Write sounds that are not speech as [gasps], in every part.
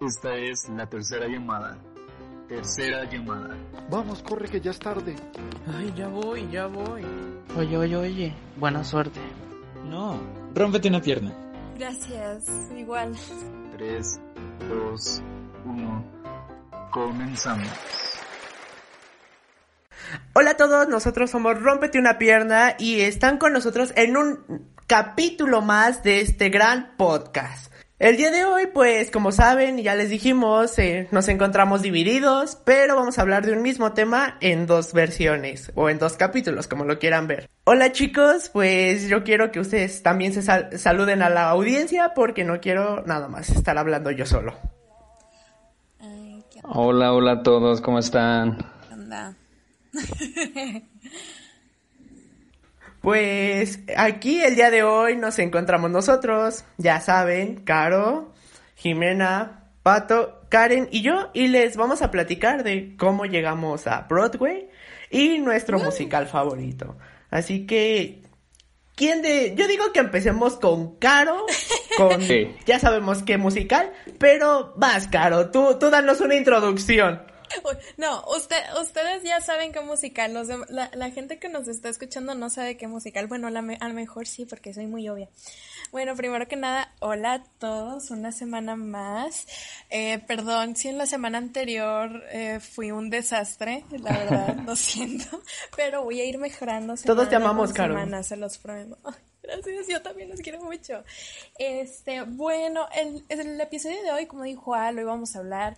Esta es la tercera llamada. Tercera llamada. Vamos, corre que ya es tarde. Ay, ya voy, ya voy. Oye, oye, oye, buena suerte. No, rómpete una pierna. Gracias, igual. 3, 2, 1. Comenzamos. Hola a todos, nosotros somos Rómpete una pierna y están con nosotros en un capítulo más de este gran podcast. El día de hoy, pues como saben, ya les dijimos, eh, nos encontramos divididos, pero vamos a hablar de un mismo tema en dos versiones o en dos capítulos, como lo quieran ver. Hola chicos, pues yo quiero que ustedes también se sal- saluden a la audiencia porque no quiero nada más estar hablando yo solo. Qué Hola, hola a todos, ¿cómo están? onda. [laughs] Pues aquí el día de hoy nos encontramos nosotros, ya saben, Caro, Jimena, Pato, Karen y yo, y les vamos a platicar de cómo llegamos a Broadway y nuestro musical favorito. Así que, ¿quién de...? Yo digo que empecemos con Caro, con... [laughs] Sí. Ya sabemos qué musical, pero vas, Caro, tú, tú danos una introducción. [laughs] No, usted, ustedes ya saben qué musical. Los la, la gente que nos está escuchando no sabe qué musical. Bueno, la me- a lo mejor sí, porque soy muy obvia. Bueno, primero que nada, hola a todos, una semana más. Eh, perdón si en la semana anterior eh, fui un desastre, la verdad, [laughs] lo siento, pero voy a ir mejorando. Todos te amamos, Caro. semana, se los prometo. [laughs] Gracias, yo también los quiero mucho. Este, bueno, el, el episodio de hoy, como dijo Al, hoy vamos a hablar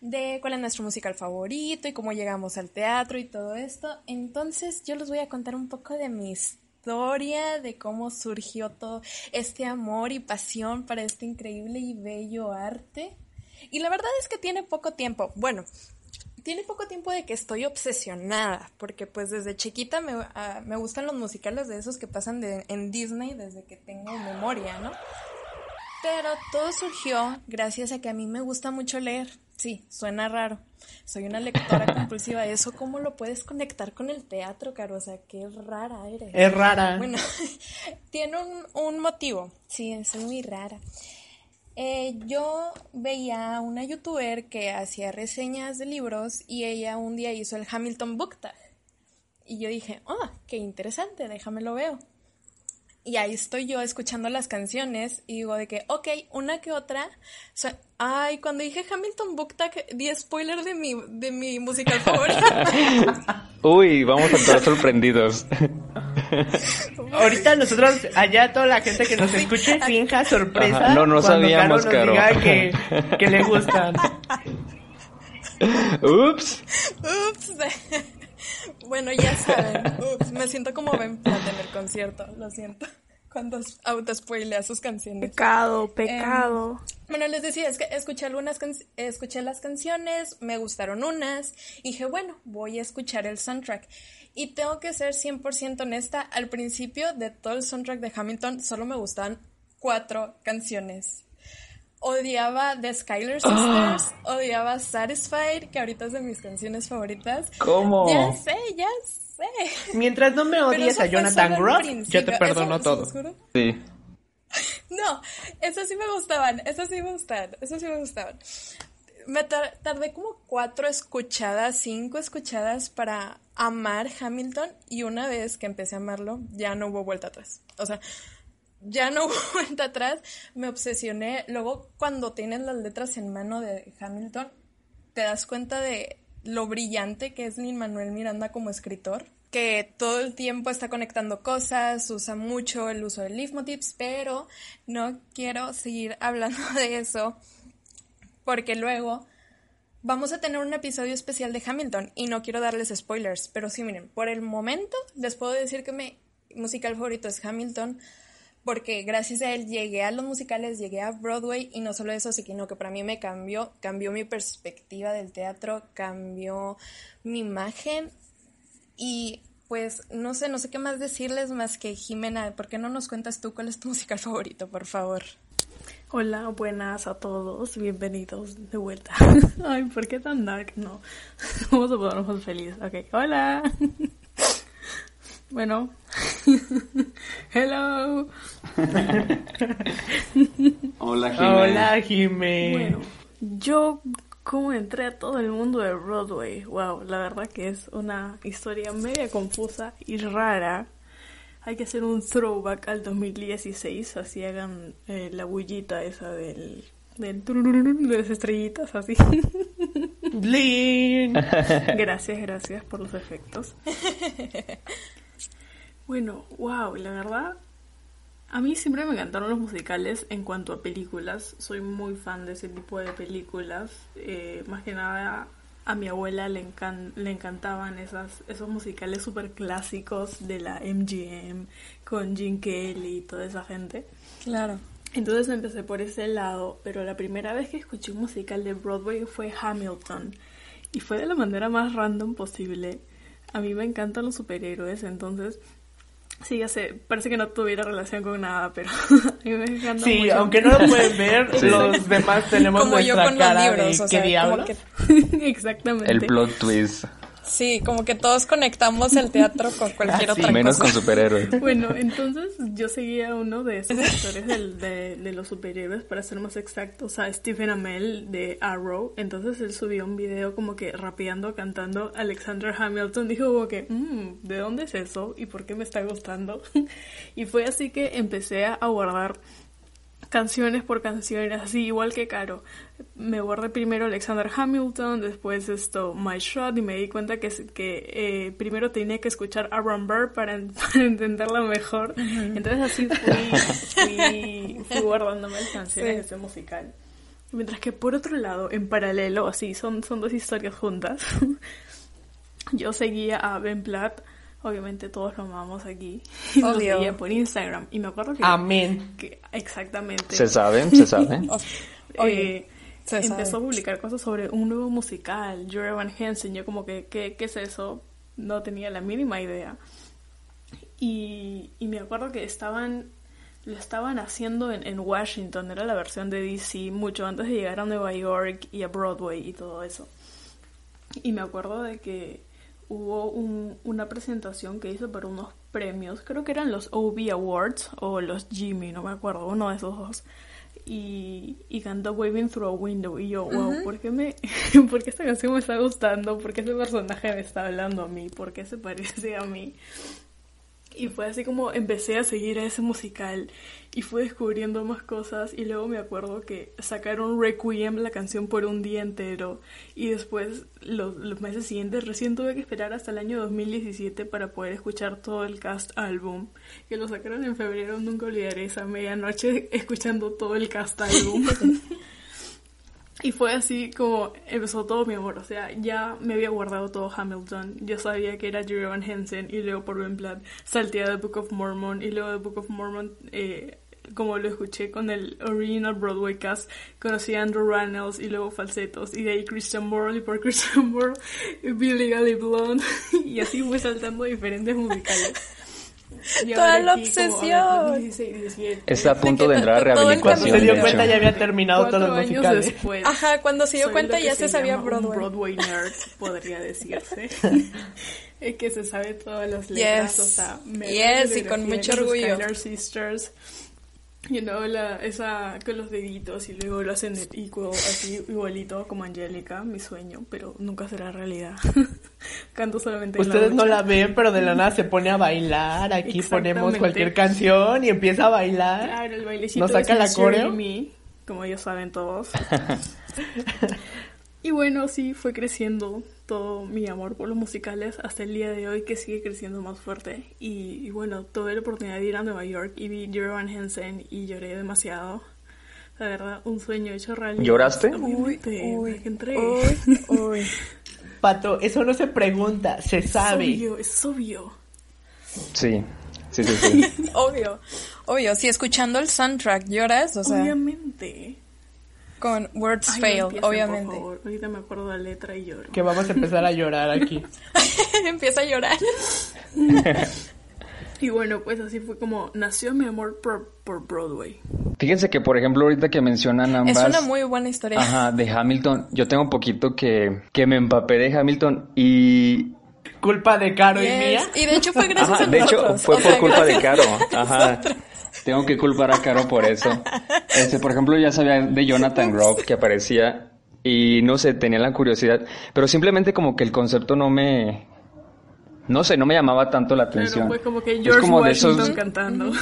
de cuál es nuestro musical favorito y cómo llegamos al teatro y todo esto. Entonces, yo les voy a contar un poco de mi historia, de cómo surgió todo este amor y pasión para este increíble y bello arte. Y la verdad es que tiene poco tiempo. Bueno, tiene poco tiempo de que estoy obsesionada, porque pues desde chiquita me, ah, me gustan los musicales de esos que pasan de- en Disney desde que tengo memoria, ¿no? Pero todo surgió gracias a que a mí me gusta mucho leer. Sí, suena raro. Soy una lectora compulsiva. ¿Eso cómo lo puedes conectar con el teatro, Caro? O sea, qué rara eres. Es rara. Bueno, [laughs] tiene un, un motivo. Sí, soy muy rara. Eh, yo veía a una youtuber que hacía reseñas de libros y ella un día hizo el Hamilton Book Tag. Y yo dije, oh, qué interesante, déjame lo veo. Y ahí estoy yo escuchando las canciones y digo de que, ok, una que otra. so- ay, cuando dije Hamilton Book Tag, di spoiler de mi, de mi musical favorito. [laughs] Uy, vamos a estar sorprendidos. [laughs] Ahorita nosotros, allá toda la gente que nos escuche, finja sorpresa. Ajá, no, no sabíamos, Caro Caro. nos diga que, que le [laughs] gustan. Ups. Ups. Bueno, ya saben. Ups, me siento como Ben Platt en el concierto, lo siento. Cuando autospoilea sus canciones. Pecado, pecado. Bueno, les decía, es que escuché algunas escuché las canciones, me gustaron unas, y dije, bueno, voy a escuchar el soundtrack. Y tengo que ser 100% honesta, al principio de todo el soundtrack de Hamilton solo me gustaban cuatro canciones. Odiaba The Skylar Sisters, odiaba Satisfied, que ahorita es de mis canciones favoritas. ¿Cómo? Ya sé, ya sé. Mientras no me odies a Jonathan Groff, yo te perdono ¿se todo. Sí. [laughs] No, esas sí me gustaban, esas sí me gustaban, esas sí me gustaban. Me tar- tardé como cuatro escuchadas, cinco escuchadas para amar Hamilton y una vez que empecé a amarlo, ya no hubo vuelta atrás. O sea, ya no hubo [laughs] vuelta atrás, me obsesioné. Luego, cuando tienes las letras en mano de Hamilton, te das cuenta de lo brillante que es Lin Manuel Miranda como escritor, que todo el tiempo está conectando cosas, usa mucho el uso de leitmotivs, pero no quiero seguir [laughs] hablando de eso porque luego vamos a tener un episodio especial de Hamilton y no quiero darles spoilers, pero sí miren, por el momento les puedo decir que mi musical favorito es Hamilton porque gracias a él llegué a los musicales, llegué a Broadway y no solo eso, sino que para mí me cambió, cambió mi perspectiva del teatro, cambió mi imagen y pues no sé, no sé qué más decirles más que Jimena, ¿por qué no nos cuentas tú cuál es tu musical favorito, por favor? Hola, buenas a todos, bienvenidos de vuelta. [laughs] Ay, ¿por qué tan dark? No, [laughs] vamos a ponernos felices. Ok, hola. [laughs] Bueno, [laughs] hello. Hola, Jimé. Hola, Jimé. Bueno, yo como entré a todo el mundo de Broadway. Wow, la verdad que es una historia media confusa y rara. Hay que hacer un throwback al 2016, así hagan eh, la bullita esa del, del de las estrellitas, así. Blin. [laughs] Gracias, gracias por los efectos. [laughs] Bueno, wow, la verdad, a mí siempre me encantaron los musicales en cuanto a películas. Soy muy fan de ese tipo de películas. Eh, más que nada a mi abuela le, encan- le encantaban esas, esos musicales súper clásicos de la MGM con Gene Kelly y toda esa gente. Claro. Entonces empecé por ese lado, pero la primera vez que escuché un musical de Broadway fue Hamilton. Y fue de la manera más random posible. A mí me encantan los superhéroes, entonces... Sí, ya sé, parece que no tuviera relación con nada, pero [laughs] a mí me encanta Sí, mucho. aunque no lo pueden ver, Sí. los demás tenemos Como yo nuestra los cara libros, de o qué sea, diablos. que [laughs] [laughs] Exactamente. El plot twist. Sí, como que todos conectamos el teatro con cualquier Ah, sí. otra Menos cosa. con superhéroes. [laughs] Bueno, entonces yo seguía uno de esos actores del- de, de los superhéroes, para ser más exactos, a Stephen Amell de Arrow. Entonces él subió un video como que rapeando, cantando Alexander Hamilton. Dijo como que, "Mm, ¿de dónde es eso? ¿Y por qué me está gustando? [laughs] y fue así que empecé a guardar canciones por canciones, así igual que Caro. Me guardé primero Alexander Hamilton, después esto My Shot y me di cuenta que, que eh, primero tenía que escuchar Aaron Burr para, para [laughs] entenderla mejor. Entonces así fui, fui, fui guardándome las canciones Sí. de ese musical. Mientras que por otro lado, en paralelo, así, son, son dos historias juntas. [laughs] Yo seguía a Ben Platt, obviamente todos lo amamos aquí. [laughs] Y seguía por Instagram. Y me acuerdo que Amén. que exactamente Se sabe, se [laughs] sabe. Oye, eh, se empezó sabe. a publicar cosas sobre un nuevo musical, Jory Van Hensen. Yo como que, ¿qué, qué es eso? No tenía la mínima idea. Y, y me acuerdo que estaban lo estaban haciendo en, en Washington, era la versión de DC, mucho antes de llegar a Nueva York y a Broadway y todo eso. Y me acuerdo de que hubo un- una presentación que hizo para unos premios, creo que eran los OB Awards o los Jimmy, no me acuerdo, uno de esos dos. Y, y cantó Waving Through a Window. Y yo, wow, ¿por, qué me, [laughs] ¿por qué esta canción me está gustando? ¿Por qué ese personaje me está hablando a mí? ¿Por qué se parece a mí? Y fue así como empecé a seguir a ese musical y fui descubriendo más cosas y luego me acuerdo que sacaron Requiem, la canción por un día entero y después los, los meses siguientes recién tuve que esperar hasta el año 2017 para poder escuchar todo el cast álbum que lo sacaron en febrero, nunca olvidaré esa medianoche escuchando todo el cast álbum. [laughs] Y fue así como empezó todo mi amor. O sea, ya me había guardado todo Hamilton. Yo sabía que era Jerry Van Hensen y luego por Ben Platt salté a The Book of Mormon y luego The Book of Mormon, eh, como lo escuché con el original Broadway cast, conocí a Andrew Rannells y luego falsetos y de ahí Christian Borle y por Christian Borle Billy Gally Blonde [laughs] y así fui saltando diferentes musicales. Y Toda la obsesión. 2016, 17, Está a punto de entrar a rehabilitación. Se dio cuenta ya había terminado todos los años musicales. después. Ajá, cuando se dio cuenta ya que se sabía Broadway. Broadway nerd, podría decirse. [laughs] es que se sabe todas las letras, Yes. o sea, me Yes, y con mucho orgullo. Sisters. You know, la, esa con los deditos y luego lo hacen de equal, así igualito como Angélica, mi sueño, pero nunca será realidad. [laughs] Canto solamente en la Ustedes no la ven, pero de la nada se pone a bailar. Aquí ponemos cualquier canción y empieza a bailar. Claro, el bailecito Nos saca es la coreo. Me, como ya saben todos. [laughs] y bueno, sí, fue creciendo todo mi amor por los musicales hasta el día de hoy que sigue creciendo más fuerte. Y, y bueno, tuve la oportunidad de ir a Nueva York y vi Jerry Van Hensen y lloré demasiado. La verdad, un sueño hecho realidad. ¿Lloraste? Uy, entré. uy, uy. Pato, eso no se pregunta, se Es sabe. obvio, es obvio. Sí, Sí, sí, sí. [laughs] Obvio, obvio. Si escuchando el soundtrack lloras, o sea, Obviamente. Con Words Ay, no Fail, por obviamente. favor. Ahorita me acuerdo de la letra y lloro. Que vamos a empezar a llorar aquí. [laughs] Empieza a llorar. [laughs] Y bueno, pues así fue como nació mi amor por, por Broadway. Fíjense que, por ejemplo, ahorita que mencionan ambas... Es una muy buena historia. Ajá, de Hamilton. Yo tengo un poquito que, que me empapé de Hamilton y... Culpa de Caro y mía. Y de hecho fue gracias Ajá, a de hecho, nosotros. fue O por sea, culpa de Caro. Ajá. nosotros. Tengo que culpar a Caro por eso. Este, por ejemplo, ya sabía de Jonathan Groff que aparecía y no sé, tenía la curiosidad, pero simplemente como que el concepto no me... No sé, no me llamaba tanto la Pero atención. fue como que Es George como de Washington esos- cantando.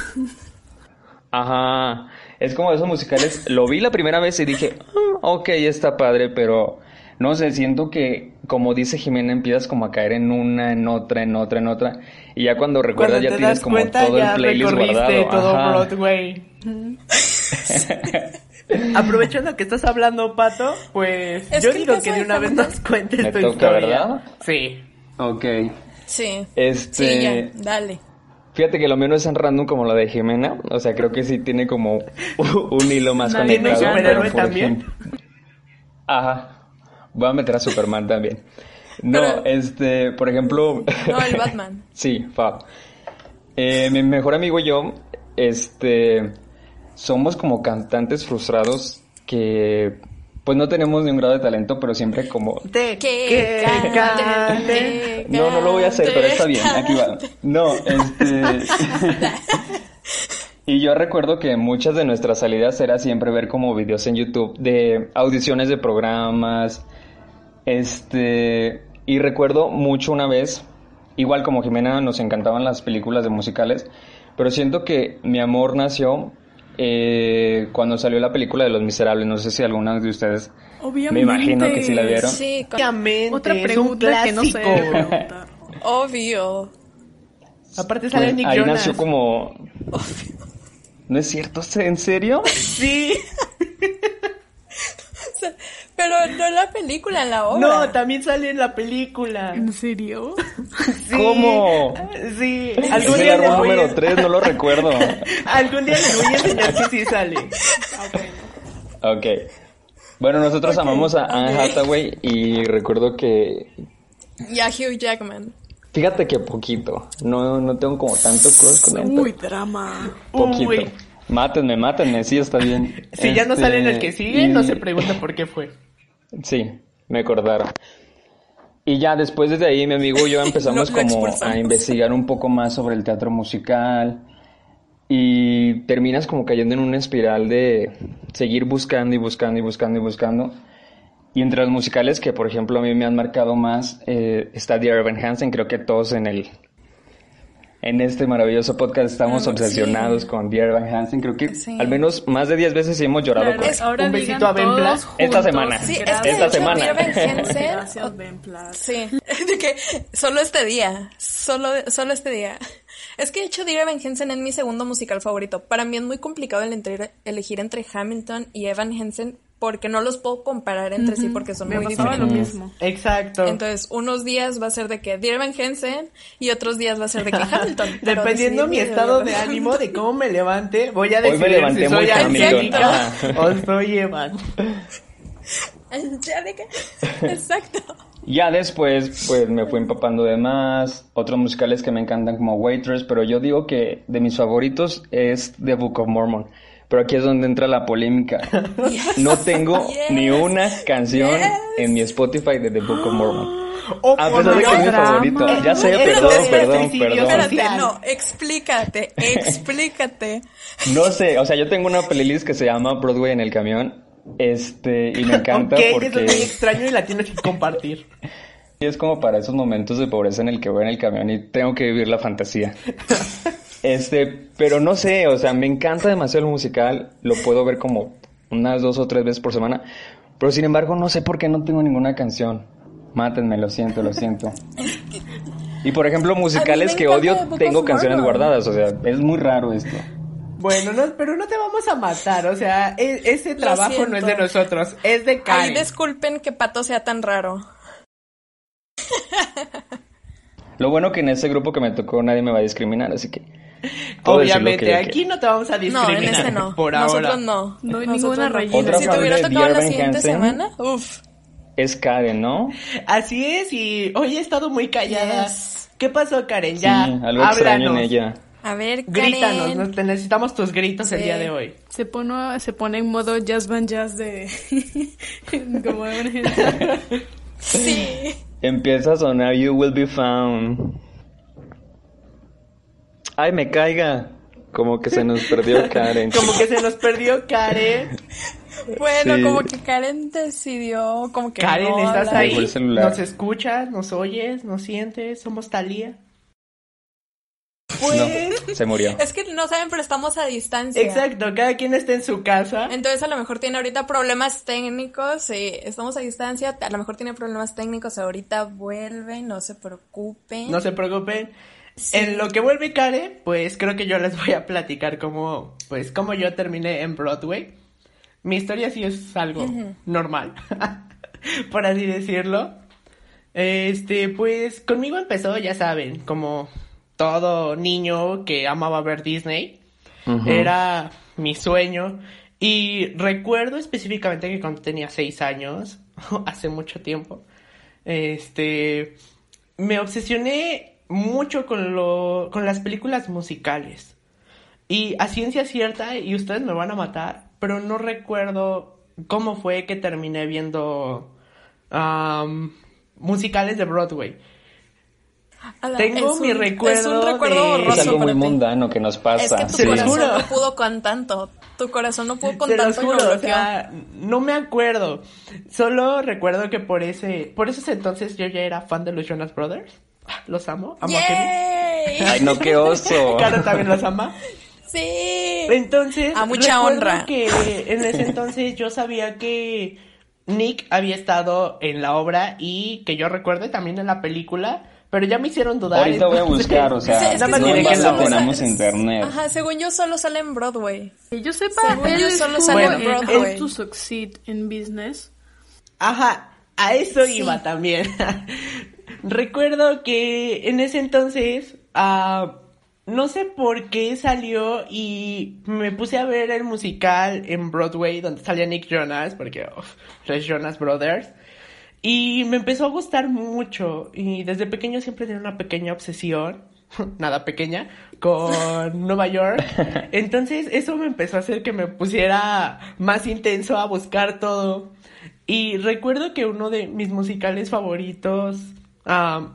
Ajá, es como de esos musicales. Lo vi la primera vez y dije, "Ah, ok, está padre, pero no sé, siento que, como dice Jimena, empiezas como a caer en una, en otra, en otra, en otra. Y ya cuando recuerdas Cuando ya tienes como cuenta todo ya el playlist guardado. todo Ajá. Broadway. [laughs] Aprovechando que estás hablando, Pato, pues Es yo que digo que de una vez nos cuentes Me tu toca, historia. ¿verdad? Sí. Ok. Sí. Este, Sí, ya, dale. Fíjate que lo mío no es tan random como lo de Jimena. O sea, creo que sí tiene como [laughs] un hilo más conectado. pero, superhéroe también. ejemplo- Ajá. Voy a meter a Superman [laughs] también. No, Pero- este, por ejemplo. No, el Batman. [laughs] sí, Fab. Eh, mi mejor amigo y yo, este, somos como cantantes frustrados que, pues no tenemos ni un grado de talento, pero siempre como Te Que que cante, cante. que no, no lo voy a hacer, pero está bien, aquí va. No, este... [laughs] y yo recuerdo que muchas de nuestras salidas era siempre ver como videos en YouTube de audiciones de programas, este... Y recuerdo mucho una vez, igual como Jimena, nos encantaban las películas de musicales, pero siento que mi amor nació eh, cuando salió la película de Los Miserables. No sé si alguna de ustedes... Obviamente. Me imagino que sí la vieron. Sí, Obviamente, Otra es un pregunta que no sé obvio. Aparte sale Pues, Nick ahí Jonas. nació como... ¿No es cierto? ¿En serio? Sí. Pero no en la película, en la obra. No, también sale en la película. ¿En serio? Sí. ¿Cómo? Sí. Es Algún el día les árbol voy a- número 3, no lo recuerdo. [laughs] Algún día les voy a enseñar que sí sale. Ok. Bueno, nosotros amamos a Anne. Hathaway y recuerdo que... Y a Hugh Jackman. Fíjate que poquito. No, no tengo como tanto crush con él. Uy, drama. Poquito. Uy. Mátenme, mátenme, sí, está bien. Si ya no Este, sale en el que sigue, y- no se pregunta por qué fue. Sí, me acordaron. Y ya después desde ahí mi amigo y yo [laughs] empezamos como a investigar un poco más sobre el teatro musical y terminas como cayendo en una espiral de seguir buscando y buscando y buscando y buscando. Y entre los musicales que por ejemplo a mí me han marcado más eh, está Dear Evan Hansen, creo que todos en el en este maravilloso podcast estamos Ah, obsesionados sí. con Dear Evan Hansen, creo que Sí. al menos más de 10 veces sí hemos llorado Claro, con. Es- ahora un besito a Ben juntos, Esta semana. Sí, es que gracias. de Esta hecho, semana. Dear Evan Hansen- [laughs] Gracias, Ben Platt. Sí, [laughs] de que solo este día, solo, solo este día. Es que de hecho Dear Evan Hansen es mi segundo musical favorito. Para mí es muy complicado el entre- elegir entre Hamilton y Evan Hansen porque no los puedo comparar entre sí porque son Me muy pasaba lo diferentes. mismo. Exacto. Entonces, unos días va a ser de que Dear Evan Hansen y otros días va a ser de que [laughs] Hamilton. Dependiendo mi decidir, estado de [laughs] ánimo, de cómo me levante, voy a Hoy me decidir levanté si soy. Angélica o soy Evan. Angélica. Exacto. [laughs] Ya después, pues me fui empapando de más, otros musicales que me encantan como Waitress, pero yo digo que de mis favoritos es The Book of Mormon. Pero aquí es donde entra la polémica. [laughs] No tengo Yes. ni una canción Yes. en mi Spotify de The Book of Mormon. O A pesar de que es mi favorito. Ya sé, perdón, perdón, perdón. Espérate, no, explícate, explícate. No sé, o sea, yo tengo una playlist que se llama Broadway en el camión. Este, y me encanta Ok, porque eso es muy extraño y la tienes que compartir. es como para esos momentos de pobreza en el que voy en el camión y tengo que vivir la fantasía. [laughs] Este, pero no sé, o sea, me encanta demasiado el musical, lo puedo ver como unas dos o tres veces por semana, pero sin embargo no sé por qué no tengo ninguna canción. Mátenme, lo siento, lo siento. Y por ejemplo, musicales que odio, tengo canciones guardadas, o sea, es muy raro esto. Bueno, no, pero no te vamos a matar, o sea, e- ese trabajo no es de nosotros, es de Ay, Karen. disculpen que Pato sea tan raro. Lo bueno que en ese grupo que me tocó nadie me va a discriminar, así que... Obviamente, aquí no te vamos a No, discriminar. en este no. [laughs] Por Nosotros ahora. no. No hay ninguna no. rayita. Si te hubiera tocado la siguiente Hansen. semana, uff. Es Karen, ¿no? Así es, y hoy he estado muy callada. Yes. ¿Qué pasó, Karen? Ya, sí, algo extraño en háblanos. ella. A ver, Grítanos, Karen. nos- te necesitamos tus gritos el día de hoy. Se pone, se pone en modo jazz band jazz de... [laughs] como de una gente. Sí. Empieza a sonar You Will Be Found. Ay, me caiga. Como que se nos perdió [laughs] Karen. Como que se nos perdió Karen. [laughs] Bueno, Sí. como que Karen decidió, como que Karen, no ¿estás ahí? ¿Nos escuchas? ¿Nos oyes? ¿Nos sientes? ¿Somos Talía? Pues, No, se murió. Es que no saben, pero estamos a distancia. exacto, cada quien está en su casa. Entonces a lo mejor tiene ahorita problemas técnicos, sí, estamos a distancia, a lo mejor tiene problemas técnicos, ahorita vuelve, no se preocupen. No se preocupen. Sí. En lo que vuelve Karen, pues creo que yo les voy a platicar cómo, pues, cómo yo terminé en Broadway. Mi historia sí es algo normal, [laughs] por así decirlo. Este, pues conmigo empezó, ya saben, como todo niño que amaba ver Disney. Era mi sueño. Y recuerdo específicamente que cuando tenía seis años, [laughs] hace mucho tiempo, este, me obsesioné mucho con lo, con las películas musicales. Y a ciencia cierta, y ustedes me van a matar, pero no recuerdo cómo fue que terminé viendo musicales de Broadway. Ala, tengo es mi un- recuerdo Es un recuerdo de- borroso Es algo muy para ti. mundano que nos Es pasa. que tu Se corazón juro. no pudo con tanto. Tu corazón no pudo con Te lo tanto juro, o sea, no me acuerdo. Solo recuerdo que por ese, por esos entonces yo ya era fan de los Jonas Brothers. Los amo, amo a Kevin. ¡Yay! Ay, no, qué oso. [laughs] Caro también los ama. Sí. Entonces, A mucha honra. que en ese entonces yo sabía que Nick había estado en la obra y que yo recuerde también en la película, pero ya me hicieron dudar. Ahorita voy a entonces- buscar, o sea, Sí, [laughs] es que no diré en que obra. tenemos internet. Ajá, según yo solo sale en Broadway. Que yo sepa, Según él yo, solo estuvo sale en en Broadway. How to Succeed in Business. Ajá, a eso Sí. iba también. [laughs] Recuerdo que en ese entonces, ah, no sé por qué salió y me puse a ver el musical en Broadway donde salía Nick Jonas, porque uf, los Jonas Brothers. Y me empezó a gustar mucho y desde pequeño siempre tenía una pequeña obsesión, [laughs] nada pequeña, con [laughs] Nueva York. Entonces eso me empezó a hacer que me pusiera más intenso a buscar todo. Y recuerdo que uno de mis musicales favoritos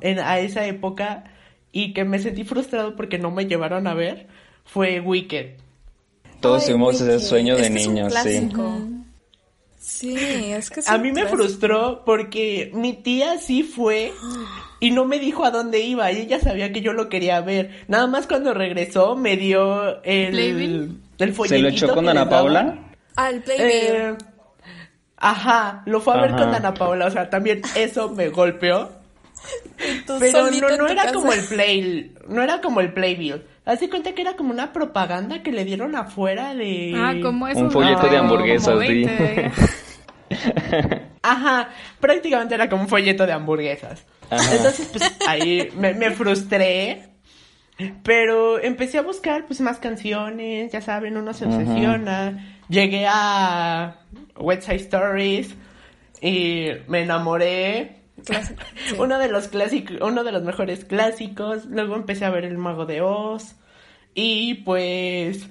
en, a esa época y que me sentí frustrado porque no me llevaron a ver fue Wicked. Todos tuvimos ese sueño de Es que es un niños, sí. Sí, es que es A mí me clásico. frustró porque mi tía sí fue y no me dijo a dónde iba y ella sabía que yo lo quería ver. Nada más cuando regresó me dio el, el folletito ¿Se lo echó con Ana. Paula? Al Playbill. Eh, ajá, lo fue a ver con Ana Paula, o sea, también eso me golpeó. Pero no, no era casa. como el play, no era como el playbill. Así cuenta que era como una propaganda que le dieron afuera de. Ah. Un folleto de hamburguesas. 20. [laughs] Ajá, prácticamente era como un folleto de hamburguesas. Ajá. Entonces, pues ahí me, me frustré. Pero empecé a buscar pues más canciones, ya saben, uno se obsesiona. Llegué a West Side Stories y me enamoré. [laughs] Sí. Uno de los clásicos, uno de los mejores clásicos. Luego empecé a ver El Mago de Oz. Y pues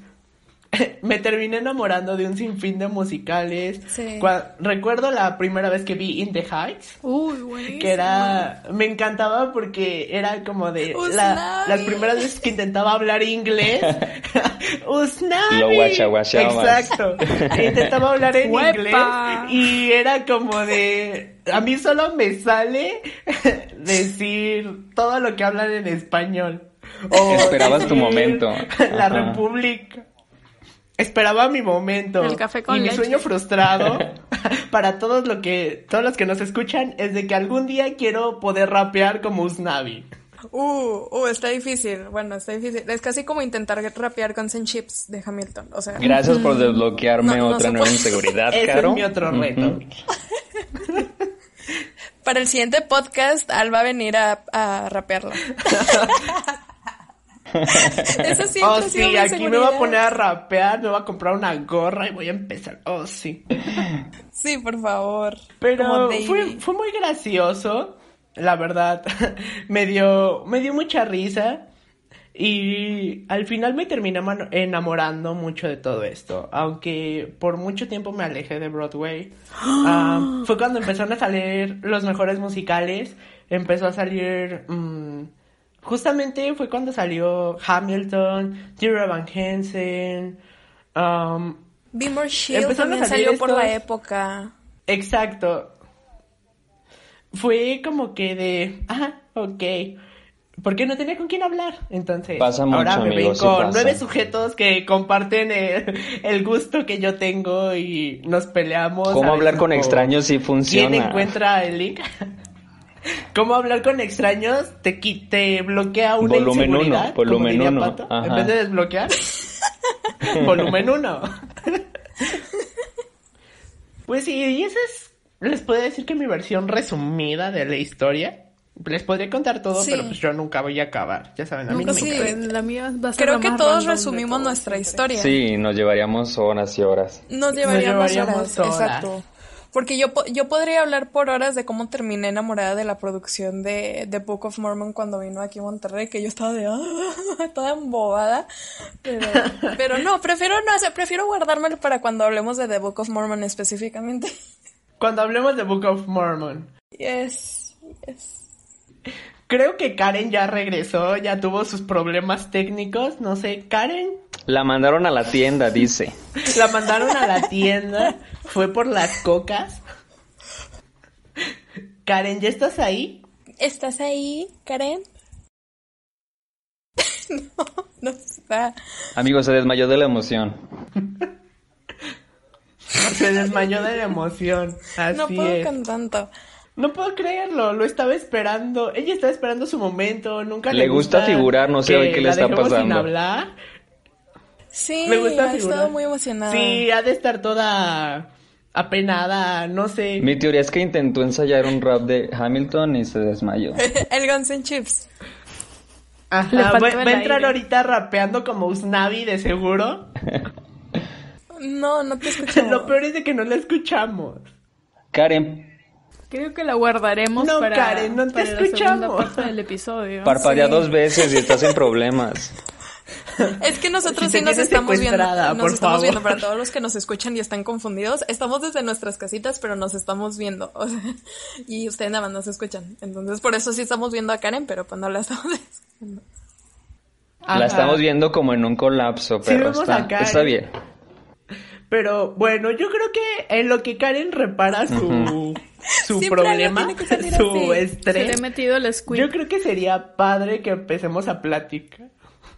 [laughs] me terminé enamorando de un sinfín de musicales. Sí. Recuerdo la primera vez que vi In the Heights. Uy, buenísimo. Que era, me encantaba porque era como de la- las primeras veces que intentaba hablar inglés. [laughs] Usnavi. Lo guachaguachabas. Exacto. E intentaba hablar en inglés y era como de, a mí solo me sale [laughs] decir todo lo que hablan en español. O Esperabas tu momento. La Ajá. República. Esperaba mi momento. El café con y mi sueño frustrado [laughs] para todos lo que todos los que nos escuchan es de que algún día quiero poder rapear como Usnavi. Uh, uh, está difícil. Bueno, está difícil. Es casi como intentar rapear Guns N' Chips de Hamilton. O sea, Gracias por desbloquearme No, otra nueva inseguridad, Ese Caro. es mi otro reto. Para el siguiente podcast, Al va a venir a, a rapearla. [laughs] [laughs] Eso siempre Oh, sí, aquí me voy a poner a rapear, me voy a comprar una gorra y voy a empezar. Oh, sí. Sí, por favor. Pero fue, fue muy gracioso, la verdad. [laughs] me dio, me dio mucha risa. Y al final me terminé enamorando mucho de todo esto. Aunque por mucho tiempo me alejé de Broadway. [gasps] Ah, fue cuando empezaron a salir los mejores musicales. Empezó a salir. mm, justamente fue cuando salió Hamilton, Dear Evan Hansen. um, Be More Shield también salir salió por la estos- época. Exacto. Fue como que de, ah, ok. Porque no tenía con quién hablar. Entonces, Pasa mucho, ahora me ven sí con pasa. nueve sujetos que comparten el, el gusto que yo tengo y nos peleamos. ¿Cómo hablar con extraños si ¿Quién funciona? encuentra el link? [laughs] ¿Cómo hablar con extraños? Te, te bloquea una Volumen uno, volumen como diría uno, Pato, En ajá. vez de desbloquear. [laughs] volumen 1. Pues sí, y esa es, les puedo decir que mi versión resumida de la historia. Les podría contar todo, Sí. pero pues yo nunca voy a acabar. Ya saben, a mí Nunca no me sí. la mía va a ser Creo la que todos resumimos nuestra historia. Sí, nos llevaríamos horas y horas. Nos llevaríamos, llevaríamos horas, horas. exacto. Porque yo, yo podría hablar por horas de cómo terminé enamorada de la producción de The Book of Mormon cuando vino aquí a Monterrey, que yo estaba de "Ah", [laughs] toda embobada. Pero, [laughs] pero no, prefiero no hacer, prefiero guardármelo para cuando hablemos de The Book of Mormon específicamente. [laughs] Cuando hablemos de Book of Mormon. Yes, yes. Creo que Karen ya regresó, ya tuvo sus problemas técnicos. No sé, Karen La mandaron a la tienda, dice. [laughs] la mandaron a la tienda, fue por las cocas. Karen, ¿ya estás ahí? ¿Estás ahí, Karen? [laughs] no, no está. Amigo, se desmayó de la emoción. Se desmayó de la emoción. Así no puedo es. con tanto. No puedo creerlo, lo estaba esperando. Ella estaba esperando su momento, nunca le, Le gusta figurar, no sé qué le la está dejemos sin pasando. hablar. Sí, gusta ha estado muy emocionada. Sí, ha de estar toda apenada, no sé. Mi teoría es que intentó ensayar un rap de Hamilton y se desmayó. [laughs] El Guns N' Chips. Ajá, va, a entrar aire. ahorita rapeando como Usnavi de seguro. No, no te escucho. [laughs] Lo peor es de que no la escuchamos. Karen, Creo que la guardaremos No, para, Karen, no te para la segunda escuchamos. parte del episodio. parpadea Sí. dos veces y estás en problemas. [laughs] [laughs] Es que nosotros Si sí nos estamos viendo. Nos por estamos favor. viendo para todos los que nos escuchan y están confundidos. Estamos desde nuestras casitas, pero nos estamos viendo. [laughs] o sea, y ustedes nada más nos escuchan. Entonces, por eso sí estamos viendo a Karen, pero pues no la estamos [laughs] escuchando. Ajá. La estamos viendo como en un colapso, pero está, bien. Pero bueno, yo creo que en lo que Karen repara su, su Siempre problema, su así. Se le he estrés, metido el squid. yo creo que sería padre que empecemos a platicar.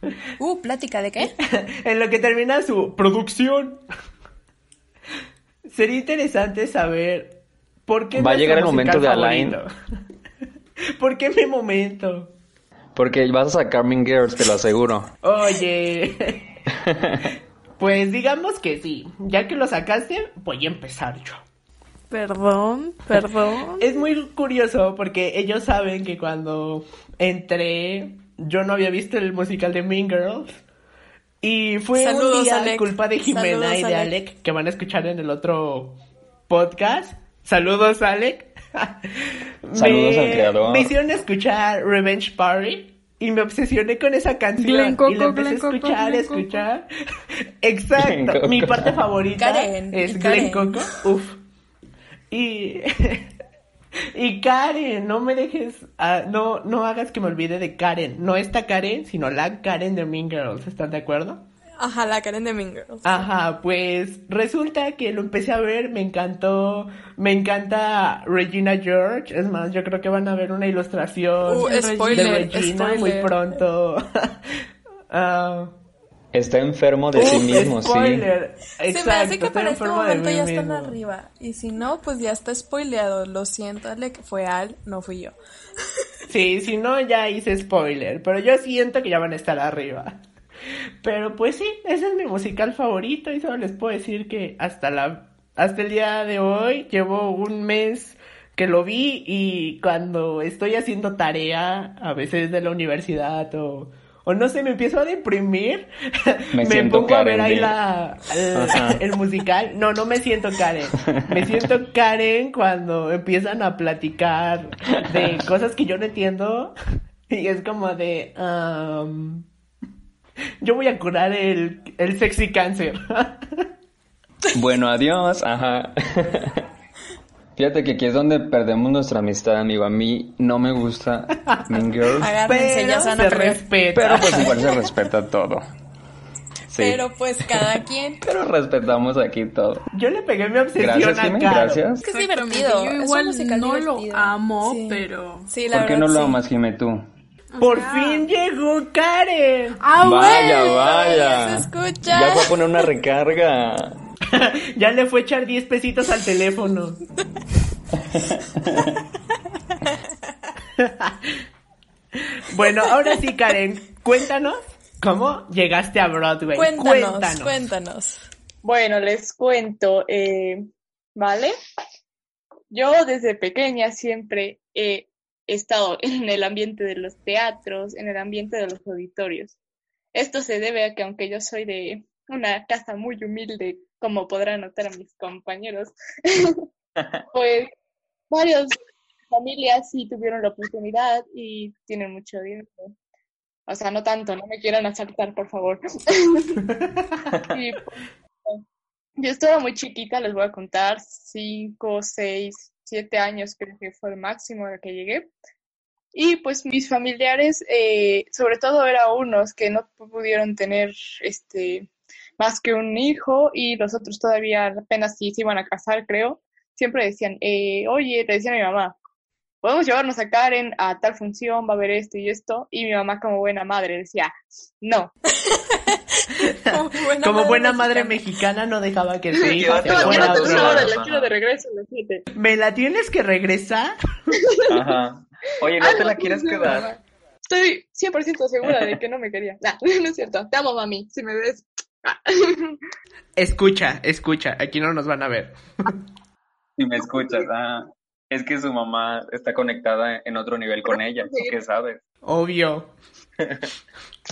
[laughs] Uh, plática de qué? [laughs] en lo que termina su producción. Sería interesante saber por qué Va a llegar el momento de Alain. [laughs] ¿Por qué mi momento? Porque vas a sacar Mean Girls, te lo aseguro. Oye. pues digamos que sí. Ya que lo sacaste, voy a empezar yo. Perdón, perdón. Es muy curioso porque ellos saben que cuando entré, yo no había visto el musical de Mean Girls. Y fue Saludos, un día Alec. culpa de Jimena Saludos, y de Alec. Alec, que van a escuchar en el otro podcast. Saludos, Alec. [laughs] Saludos al creador. Me hicieron escuchar Revenge Party y me obsesioné con esa canción. Y la empecé a Coco, escuchar, Glen escuchar. [laughs] Exacto. Mi parte favorita Karen, es Glen. Coco. Uf. Y, [laughs] y Karen, no me dejes, ah, no, no hagas que me olvide de Karen. No esta Karen, sino la Karen de Mean Girls. ¿Están de acuerdo? Ajá, la Karen de Mean Girls. Ajá, pues resulta que lo empecé a ver, me encantó, me encanta Regina George, es más, yo creo que van a ver una ilustración Uh, de spoiler, Regina muy pronto. [laughs] Ah, Está enfermo de sí mismo, sí. spoiler. Se me Exacto, hace que para este momento ya están mismo. arriba. Y si no, pues ya está spoileado. Lo siento, Alec. Fue Al, no fui yo. [laughs] Sí, si no ya hice spoiler, pero yo siento que ya van a estar arriba. Pero pues sí, ese es mi musical favorito y solo les puedo decir que hasta la hasta el día de hoy llevo un mes que lo vi y cuando estoy haciendo tarea, a veces de la universidad o, o no sé, me empiezo a deprimir, Me [laughs] me, pongo a ver ahí la, el, musical. No, no me siento Karen. Me siento [laughs] Karen cuando empiezan a platicar de cosas que yo no entiendo y es como de... am, yo voy a curar el, el sexy cáncer. Bueno, adiós, ajá. [laughs] Fíjate que aquí es donde perdemos nuestra amistad, amigo. A mí no me gusta [laughs] Mean Girls, Agárrense, Pero ya se respeta. pero pues igual se [laughs] respeta todo. Sí, pero, Pero pues cada [laughs] quien. respetamos aquí todo. Yo le pegué mi obsesión Gracias, a Jimmy, gracias. Es que es divertido. Yo es igual musical no divertido. lo amo, Sí. pero... Sí, la ¿Por qué verdad, no lo sí. amas, Jimmy, tú? Por Ajá. fin llegó Karen. ¡Ah, vaya, vaya. ya se escucha. Ya fue a poner una recarga. [laughs] ya le fue a echar 10 pesitos al teléfono. [laughs] bueno, ahora sí, Karen, cuéntanos cómo llegaste a Broadway. Cuéntanos, cuéntanos. Bueno, les cuento, eh, ¿vale? Yo desde pequeña siempre he estado [laughs] en el ambiente de los teatros, en el ambiente de los auditorios. Esto se debe a que aunque yo soy de una casa muy humilde, como podrán notar a mis compañeros, [laughs] pues varias familias sí tuvieron la oportunidad y tienen mucho dinero. O sea, no tanto, no me quieran asaltar, por favor. [laughs] y pues, yo estaba muy chiquita, les voy a contar, cinco, seis, siete años creo que fue el máximo al que llegué. Y pues mis familiares, eh, sobre todo eran unos que no pudieron tener este más que un hijo y los otros todavía apenas sí se iban a casar, creo. Siempre decían, eh, oye, le decía a mi mamá, podemos llevarnos a Karen a tal función, va a haber esto y esto. Y mi mamá como buena madre decía, no, [laughs] Como buena Como madre buena madre mexicana. no dejaba que [laughs] su hija se fuera la quiero de regreso a las siete. ¿Me la tienes que regresar? Ajá. Oye, ¿no te la quieres quedar? mamá. Estoy 100% segura de que no me quería. Nah, [laughs] no es cierto. Te amo, mami. Si me ves. Ah. Escucha, escucha, aquí no nos van a ver. [laughs] Si me escuchas, ah, es que su mamá está conectada en otro nivel con ella, ¿tú qué sabes? Obvio. [laughs]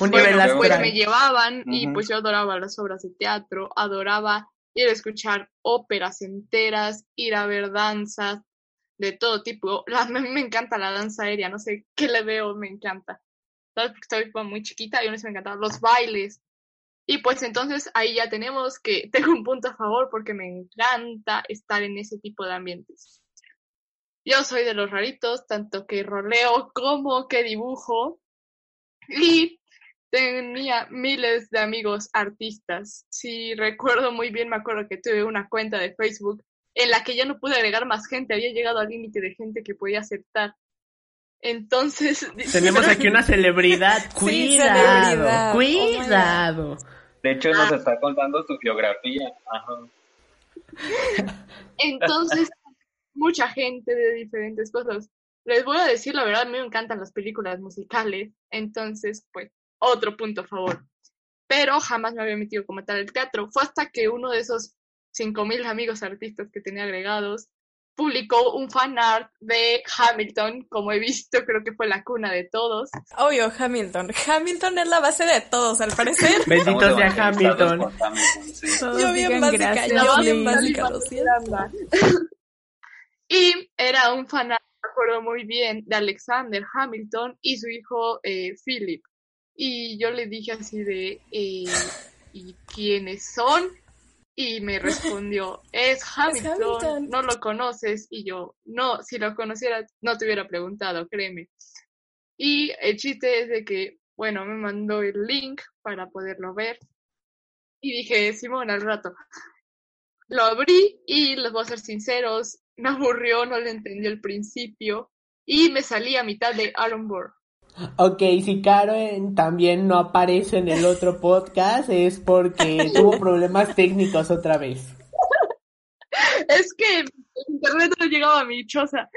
Un Bueno, nivel luego- pues me llevaban y pues yo adoraba las obras de teatro, adoraba ir a escuchar óperas enteras, ir a ver danzas de todo tipo. La- a mí me encanta la danza aérea, no sé qué le veo, me encanta. Tal vez porque estoy como muy chiquita y aún así me encantaban los bailes. Y pues entonces ahí ya tenemos que [laughs] tengo un punto a favor porque me encanta estar en ese tipo de ambientes. Yo soy de los raritos, tanto que roleo como que dibujo. Y tenía miles de amigos artistas. Si recuerdo muy bien, me acuerdo que tuve una cuenta de Facebook en la que ya no pude agregar más gente, había llegado al límite de gente que podía aceptar. Entonces, [laughs] Tenemos aquí una celebridad. Sí, Cuidado. Oh cuidado. De hecho, nos está contando su biografía. Ajá. [laughs] [laughs] Entonces, mucha gente de diferentes cosas. Les voy a decir la verdad, a mí me encantan las películas musicales, entonces, pues, otro punto a favor. Pero jamás me había metido como tal el teatro. Fue hasta que uno de esos 5.000 amigos artistas que tenía agregados publicó un fan art de Hamilton, como he visto, creo que fue la cuna de todos. Obvio, Hamilton. Hamilton es la base de todos, al parecer. [laughs] Bendito sea Hamilton. Hamilton, sí. Yo bien básica, gracias, yo bien básica, lo siento. Y era un fan art, me acuerdo muy bien, de Alexander Hamilton y su hijo eh, Philip. Y yo le dije así de, eh, ¿y quiénes son? Y me [laughs] respondió, es Hamilton, Hamilton. no lo conoces. Y yo, no, si lo conociera, no te hubiera preguntado, créeme. Y el chiste es de que, bueno, me mandó el link para poderlo ver. Y dije, Simón, al rato. Lo abrí y les voy a ser sinceros, me aburrió, no le entendí al principio y me salí a mitad de Aaron Burr. Ok, si Karen también no aparece en el otro podcast es porque tuvo problemas técnicos otra vez. Es que el internet no llegaba a mi choza.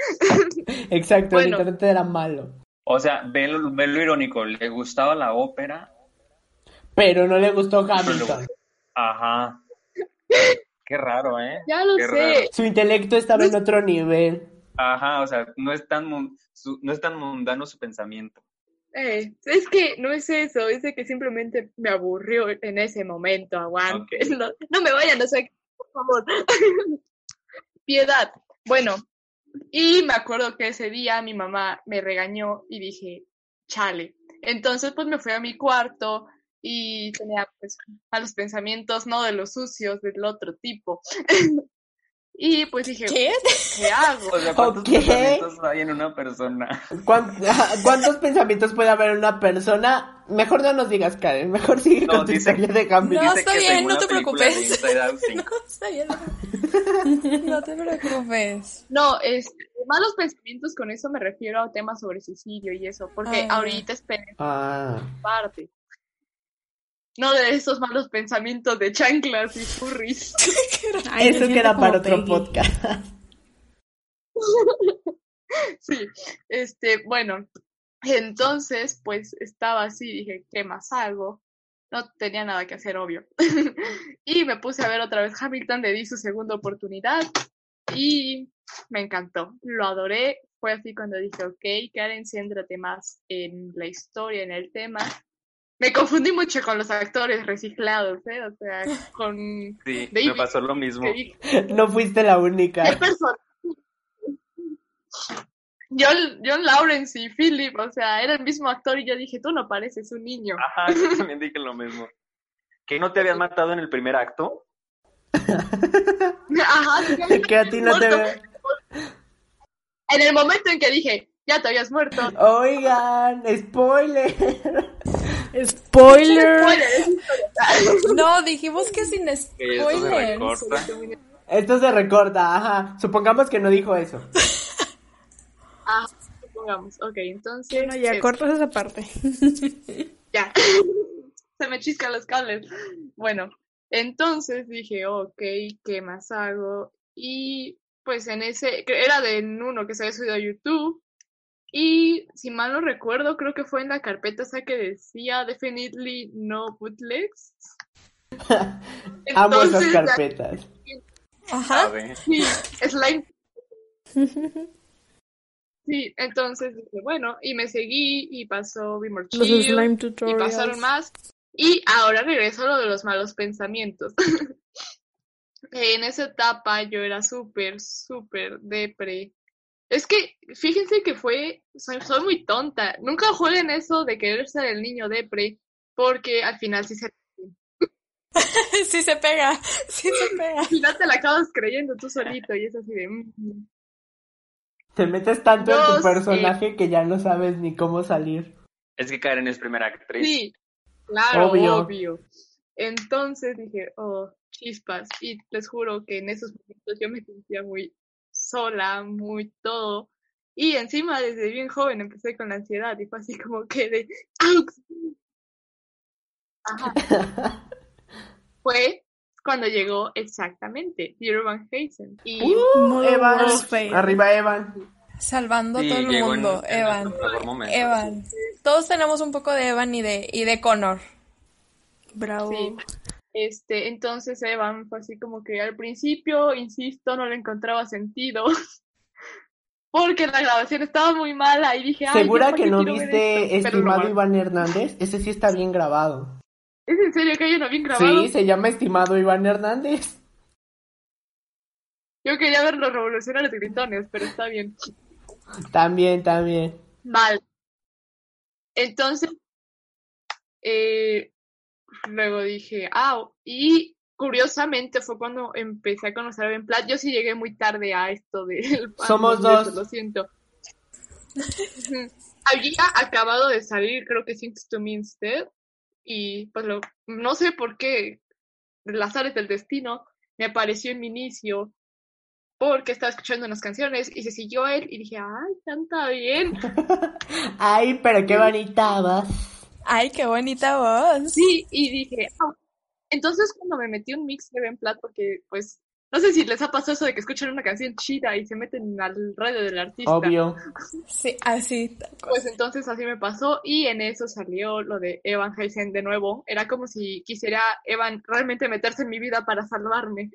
Exacto, el internet era malo. O sea, ve lo, ve lo irónico, le gustaba la ópera. Pero no le gustó Hamilton. Ajá. Qué raro, ¿eh? Ya lo Qué sé. raro. Su intelecto estaba en otro nivel. Ajá, o sea, no es tan, su- no es tan mundano su pensamiento. Eh, es que no es eso, es de que simplemente me aburrió en ese momento, aguante. No, no me vayan a sacar, por favor. [laughs] Piedad. Bueno, y me acuerdo que ese día mi mamá me regañó y dije, chale. Entonces pues me fui a mi cuarto y tenía pues malos pensamientos, no de los sucios, del otro tipo. [laughs] y pues dije, ¿Qué? ¿qué hago? O sea, ¿cuántos pensamientos hay en una persona? ¿Cuán- ¿Cuántos pensamientos puede haber en una persona? Mejor no nos digas, Karen. Mejor sigue No, con tu dice- historia de Gambit. No, Dice está que bien, no te preocupes. [laughs] No, está bien. No te preocupes. No, es malos pensamientos con eso me refiero a temas sobre suicidio y eso, porque Ah, ahorita esperen Ah. parte. No de esos malos pensamientos de chanclas y furries. [laughs] Ay, [laughs] Eso queda para otro Peggy. podcast. [laughs] Sí, este, bueno, entonces pues estaba así, dije, ¿qué más hago? No tenía nada que hacer, obvio. y me puse a ver otra vez Hamilton, le di su segunda oportunidad y me encantó, lo adoré. Fue así cuando dije, ok, Karen, céntrate más en la historia, en el tema. Me confundí mucho con los actores reciclados, ¿eh? O sea, con... Sí, David, me pasó lo mismo. No fuiste la ¿Qué única. persona? John, John Lawrence y Philip, o sea, era el mismo actor y yo dije, tú no pareces un niño. Ajá, yo también dije lo mismo. ¿Que no te habían matado en el primer acto? [laughs] Ajá, Que a ti no te muerto. En el momento en que dije, ya te habías muerto. Oigan, spoiler. Spoiler. Spoiler. No, dijimos que sin Que esto se recorta. Ajá. Supongamos que no dijo eso. [laughs] Ah, supongamos. Ok, entonces. No, ya eh, cortas esa parte. [laughs] ya. Se me chiscan los cables. Bueno, entonces dije, ok, ¿qué más hago? Y pues en ese, que era de uno que se había subido a YouTube. Y si mal no recuerdo, creo que fue en la carpeta esa que decía Definitely No Bootlegs. [laughs] Amo esas carpetas. Ajá. Sí, slime. [laughs] Sí, entonces dije, bueno, y me seguí y pasó Be More Los slime y pasaron más. Y ahora regreso a lo de los malos pensamientos. [laughs] en esa etapa yo era súper, súper depre. Es que, fíjense que fue, soy, soy muy tonta. Nunca jueguen eso de querer ser el niño depre, porque al final sí se, [laughs] Sí se pega. Sí se pega. [laughs] al final te la acabas creyendo tú solito y es así de... mm. Te metes tanto en tu personaje que ya no sabes ni cómo salir. Es que Karen es primera actriz. Sí, claro, Obvio. obvio. Entonces dije, oh, chispas. Y les juro que en esos momentos yo me sentía muy sola, muy todo. Y encima desde bien joven empecé con la ansiedad y fue así como que de ¡Aux! Ajá. [laughs] Fue cuando llegó exactamente Dear Van. Y Uh, Evan. Arriba Evan. Salvando Sí, todo el en- mundo. en el Evan. momento. Evan. Todos tenemos un poco de Evan y de, y de Connor. Bravo. Sí. Este, entonces Evan fue así como que al principio, insisto, no le encontraba sentido. [laughs] Porque la grabación estaba muy mala y dije, ay, ¿Segura ¿ya para que no viste? Pero Estimado hago. Iván Hernández? Ese sí está bien grabado. ¿Es en serio que hay uno bien grabado? Sí, se llama Estimado Iván Hernández. Yo quería ver los revolucionarios gritones, pero está bien. También, también. Vale. Entonces, eh, luego dije, ah, y curiosamente fue cuando empecé a conocer a Ben Platt. Yo sí llegué muy tarde a esto del [laughs] fandom Somos dos. eso, Lo siento. Había acabado de salir, creo que Things to Me Instead, y pues lo, no sé por qué, las áreas del destino, me apareció en mi inicio, porque estaba escuchando unas canciones y se siguió él y dije, ay, canta bien. [laughs] Ay, pero qué bonita voz. Ay, qué bonita voz. Sí, y dije, ah. entonces cuando me metí un mix de Ben Platt, porque pues, no sé si les ha pasado eso de que escuchan una canción chida y se meten al radio del artista. Obvio. Sí, así. Pues entonces así me pasó y en eso salió lo de Evan Helsing de nuevo. Era como si quisiera Evan realmente meterse en mi vida para salvarme.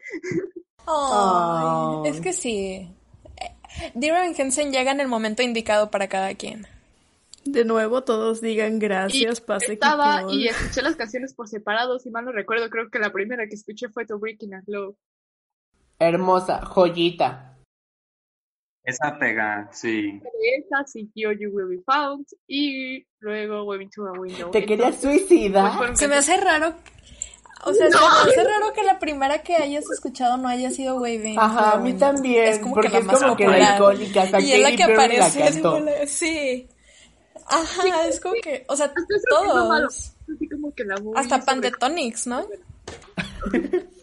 Ay, Ay. Es que sí. Eh, Dear Evan Hansen llega en el momento indicado para cada quien. De nuevo, todos digan gracias, pase Estaba y escuché las canciones por separado, si mal no recuerdo, creo que la primera que escuché fue To Breaking a Love. Hermosa, joyita. Esa pega, sí. Esa siguió You Will Be Found y luego Waving to a Window. ¿Te querías suicidar? pues, fueron Se me hace raro. O sea, se me hace raro que la primera que hayas escuchado no haya sido Waving. Ajá, a mí también, Es como porque que la es más como que la icónica, hasta Y es la que la aparece. la- Sí. Ajá, es como que, o sea, todos. así como que la Hasta Pantetonics, ¿no? [laughs]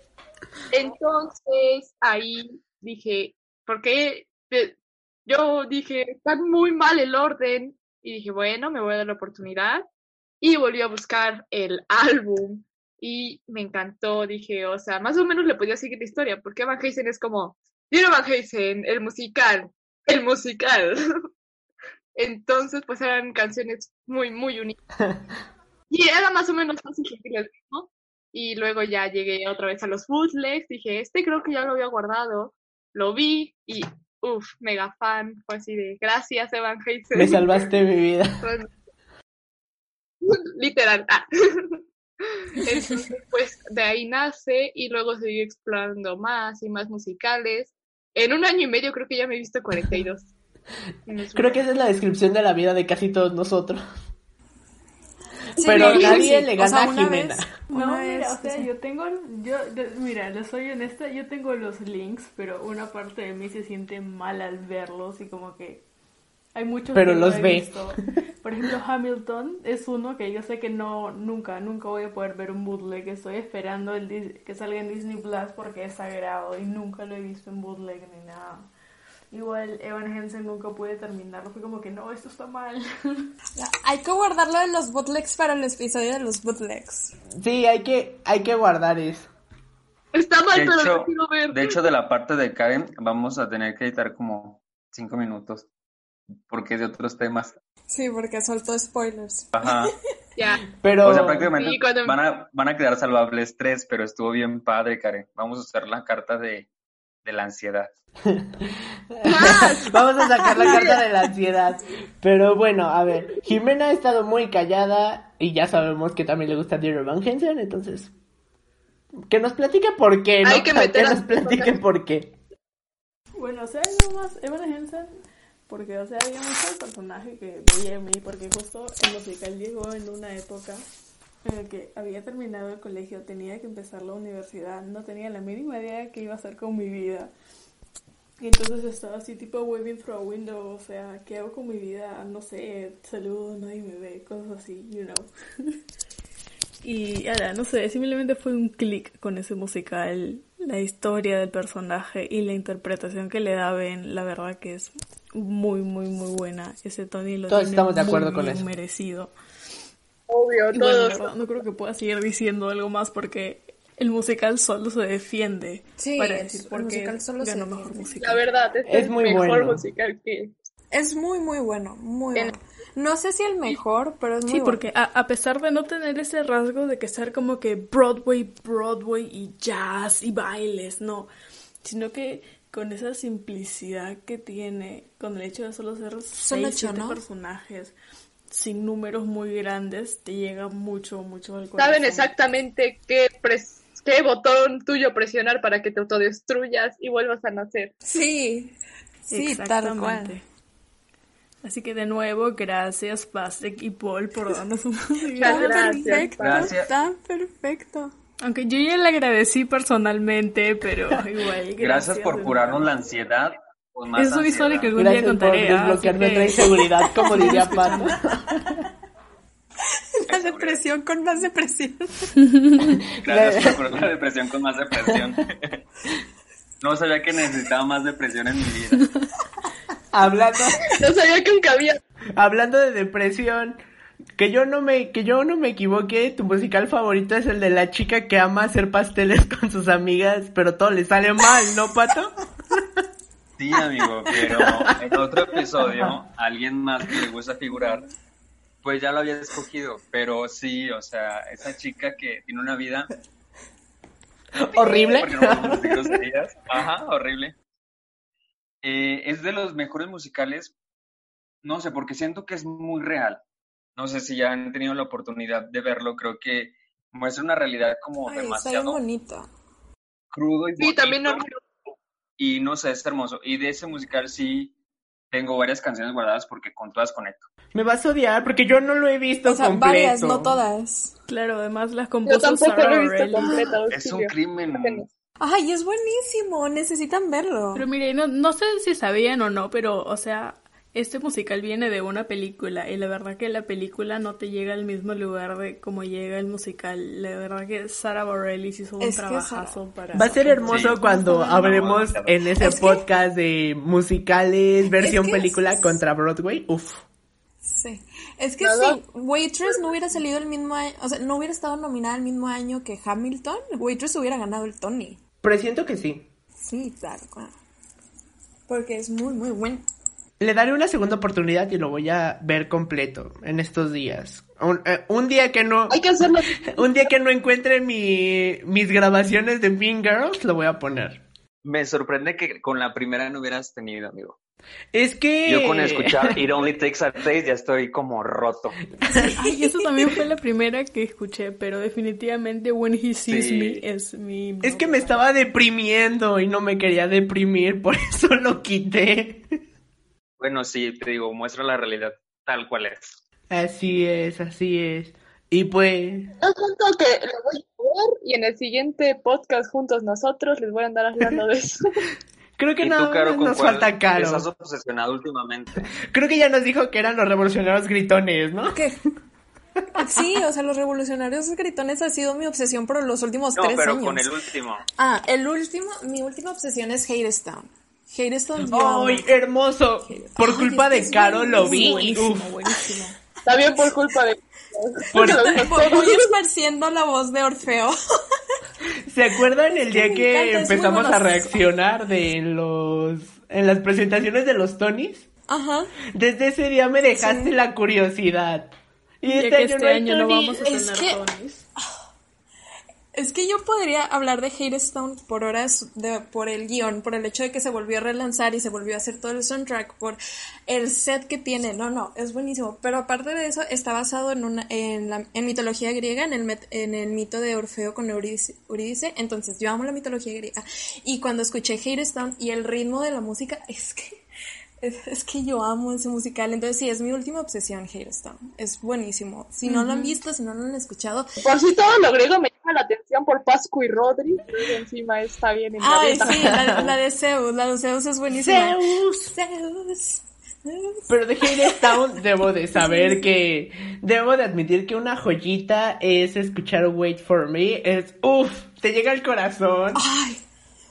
Entonces ahí dije, porque yo dije, está muy mal el orden. Y dije, bueno, me voy a dar la oportunidad. Y volví a buscar el álbum. Y me encantó, dije, o sea, más o menos le podía seguir la historia, porque Van Helsing es como, Dear Van Helsing, el musical, el musical. [laughs] Entonces, pues eran canciones muy, muy unidas. [laughs] Y era más o menos fácil seguir el ritmo. Y luego ya llegué otra vez a los bootlegs, dije, este creo que ya lo había guardado, lo vi y, uff, mega fan, fue así de, gracias Evan Helsing. Me salvaste mi vida. [laughs] Literal. ah. [laughs] Entonces, pues de ahí nace y luego seguí explorando más y más musicales. En un año y medio creo que ya me he visto 42. Creo que esa es la descripción de la vida de casi todos nosotros. Sí, Pero sí, nadie sí. le O gana sea, a Jimena. vez- No, una mira, vez, o sea, sí. yo tengo, yo, mira, les soy honesta, yo tengo los links, pero una parte de mí se siente mal al verlos y como que hay muchos Pero que no los he ve. visto. Por ejemplo, Hamilton es uno que yo sé que no, nunca, nunca voy a poder ver un bootleg, estoy esperando el Dis- que salga en Disney Plus porque es sagrado y nunca lo he visto en bootleg ni nada. Igual Evan Hansen nunca pude terminarlo, fue como que no, esto está mal. [laughs] Hay que guardarlo de los bootlegs para el episodio de los bootlegs. Sí, hay que, hay que guardar eso. Está mal, De pero hecho, lo quiero ver. de hecho, de la parte de Karen, vamos a tener que editar como cinco minutos. Porque es de otros temas. Sí, porque soltó spoilers. Ajá. [laughs] Ya. Pero O sea, prácticamente Sí, cuando- van, a, van a quedar salvables tres, pero estuvo bien padre, Karen. Vamos a usar la carta de, de la ansiedad. [laughs] vamos a sacar la carta de la ansiedad. Pero bueno, a ver, Jimena ha estado muy callada y ya sabemos que también le gusta Dear Van Hensen, entonces que nos platique por qué, ¿no? Hay que meter a- nos platique [laughs] por qué. Bueno, o sea, no más Evan Hansen, porque, o sea, había mucho el personaje que veía en mí, porque justo el musical llegó en una época en la que había terminado el colegio, tenía que empezar la universidad, no tenía la mínima idea de qué iba a hacer con mi vida. Y entonces estaba así tipo waving through a window, o sea, ¿qué hago con mi vida? No sé, saludo, nadie me ve, cosas así, you know. [laughs] Y ahora, no sé, simplemente fue un clic con ese musical, la historia del personaje y la interpretación que le da Ben, la verdad que es muy, muy, muy buena. Ese Tony lo Todos tiene estamos de muy acuerdo con bien eso. merecido. Obvio, Y bueno, la todos. verdad, no creo que pueda seguir diciendo algo más porque el musical solo se defiende Sí, para es- decir el musical solo se ganó mejor defiende. musical. La verdad, este Es es, muy el mejor bueno. musical que. Es muy, muy bueno, muy bueno. No sé si el mejor, pero es muy Sí, bueno. porque a, a pesar de no tener ese rasgo de que ser como que Broadway, Broadway y jazz y bailes, no, sino que con esa simplicidad que tiene, con el hecho de solo ser seis, ocho, siete ¿no? personajes, sin números muy grandes, te llega mucho, mucho al corazón. Saben exactamente qué, pres- qué botón tuyo presionar para que te autodestruyas y vuelvas a nacer. Sí, sí, tal cual. Exactamente. Así que de nuevo, gracias Pasek y Paul por darnos un Tan gracias, perfecto, Gracias. tan perfecto. Aunque yo ya le agradecí personalmente, pero [laughs] igual. Gracias, por de curarnos la ansiedad. Es una historia que algún día Gracias por contaré. ah, desbloquear nuestra que- inseguridad, como diría [laughs] Pato. [laughs] La depresión con más depresión. Gracias por la depresión con más depresión. No sabía que necesitaba más depresión en mi vida. Hablando, No sabía que nunca había. hablando de depresión, que yo no me, que yo no me equivoque, tu musical favorito es el de la chica que ama hacer pasteles [laughs] con sus amigas, pero todo le sale mal, ¿no, Pato? Sí, amigo, pero en otro episodio, alguien más que le gusta figurar, pues ya lo había escogido. Pero sí, o sea, esa chica que tiene una vida. Horrible. Porque no. [laughs] Ajá, horrible. eh, es de los mejores musicales, no sé, porque siento que es muy real. No sé si ya han tenido la oportunidad de verlo, creo que muestra una realidad como Ay, está demasiado bonito. crudo y Sí, también no- bonito, y no sé, es hermoso. Y de ese musical sí tengo varias canciones guardadas porque con todas conecto. Me vas a odiar porque yo no lo he visto O sea, completo. varias, no todas. Claro, además las Yo compuso tampoco Sarah lo he visto Bareilles. completo. Es un crimen. Ay, es buenísimo, necesitan verlo. Pero mire, no, no sé si sabían o no, pero, o sea, este musical viene de una película y la verdad que la película no te llega al mismo lugar de como llega el musical. La verdad que Sarah Bareilles hizo un Es trabajazo para... Va a ser hermoso Sí. cuando hablemos en ese Es que- podcast de musicales, versión que película es- contra Broadway. Uf. Sí. Es que ¿Nada? si Waitress no hubiera salido el mismo año, o sea, no hubiera estado nominada el mismo año que Hamilton, Waitress hubiera ganado el Tony. Presiento que sí. Sí, claro, claro. Porque es muy, muy bueno. Le daré una segunda oportunidad y lo voy a ver completo en estos días. Un, eh, un día que no, Hay que hacerlo. [laughs] un día que no encuentre mi, mis grabaciones de Mean Girls, lo voy a poner. Me sorprende que con la primera no hubieras tenido, amigo. Es que Yo con escuchar It Only Takes a Taste ya estoy como roto. Ay, eso también fue la [laughs] primera que escuché, pero definitivamente When He Sees Sí. Me es mi... es que me estaba deprimiendo y no me quería deprimir, por eso lo quité. Bueno, sí, te digo, muestra la realidad tal cual es. Así es, así es. Y pues, Yo siento que lo voy a ver y en el siguiente podcast juntos nosotros les voy a andar hablando de eso. [laughs] creo que ¿Y nada tú, Caro, más con nos falta Caro. estás obsesionado últimamente? [laughs] Creo que ya nos dijo que eran los revolucionarios gritones, ¿no? ¿Qué? [laughs] Sí, o sea, los revolucionarios gritones ha sido mi obsesión por los últimos No, tres pero años. con el último. Ah, el último, mi última obsesión es Hadestown. Amo. ¡Ay, hermoso! Por culpa es de es Caro lo vi. Buenísimo, Uf. buenísimo. También por culpa de. Por- Voy esparciendo la voz de Orfeo. [laughs] ¿Se acuerdan el que día que encanta, es empezamos a reaccionar de los en las presentaciones de los Tonys? Ajá. Desde ese día me dejaste Sí. la curiosidad. Y este que año este no hay año no Tony. vamos a Es tener que- Tonys. Es que yo podría hablar de Hadestown por horas, de, por el guion, por el hecho de que se volvió a relanzar y se volvió a hacer todo el soundtrack, por el set que tiene. No, no, es buenísimo. Pero aparte de eso, está basado en una, en la, en mitología griega, en el, met- en el mito de Orfeo con Eurídice. Entonces, yo amo la mitología griega. Y cuando escuché Hadestown y el ritmo de la música, es que, es, es que yo amo ese musical. Entonces, sí, es mi última obsesión, Hadestown. Es buenísimo. Si no lo han visto, si no lo han escuchado, Por si todo lo griego me llama la atención por Pascu y Rodri. y encima está bien en Ay, sí, la, la de Zeus, la de Zeus es buenísima. Zeus. Zeus. Pero de Hadestown debo de saber que debo de admitir que una joyita es escuchar Wait for Me, es uff, te llega al corazón. Ay,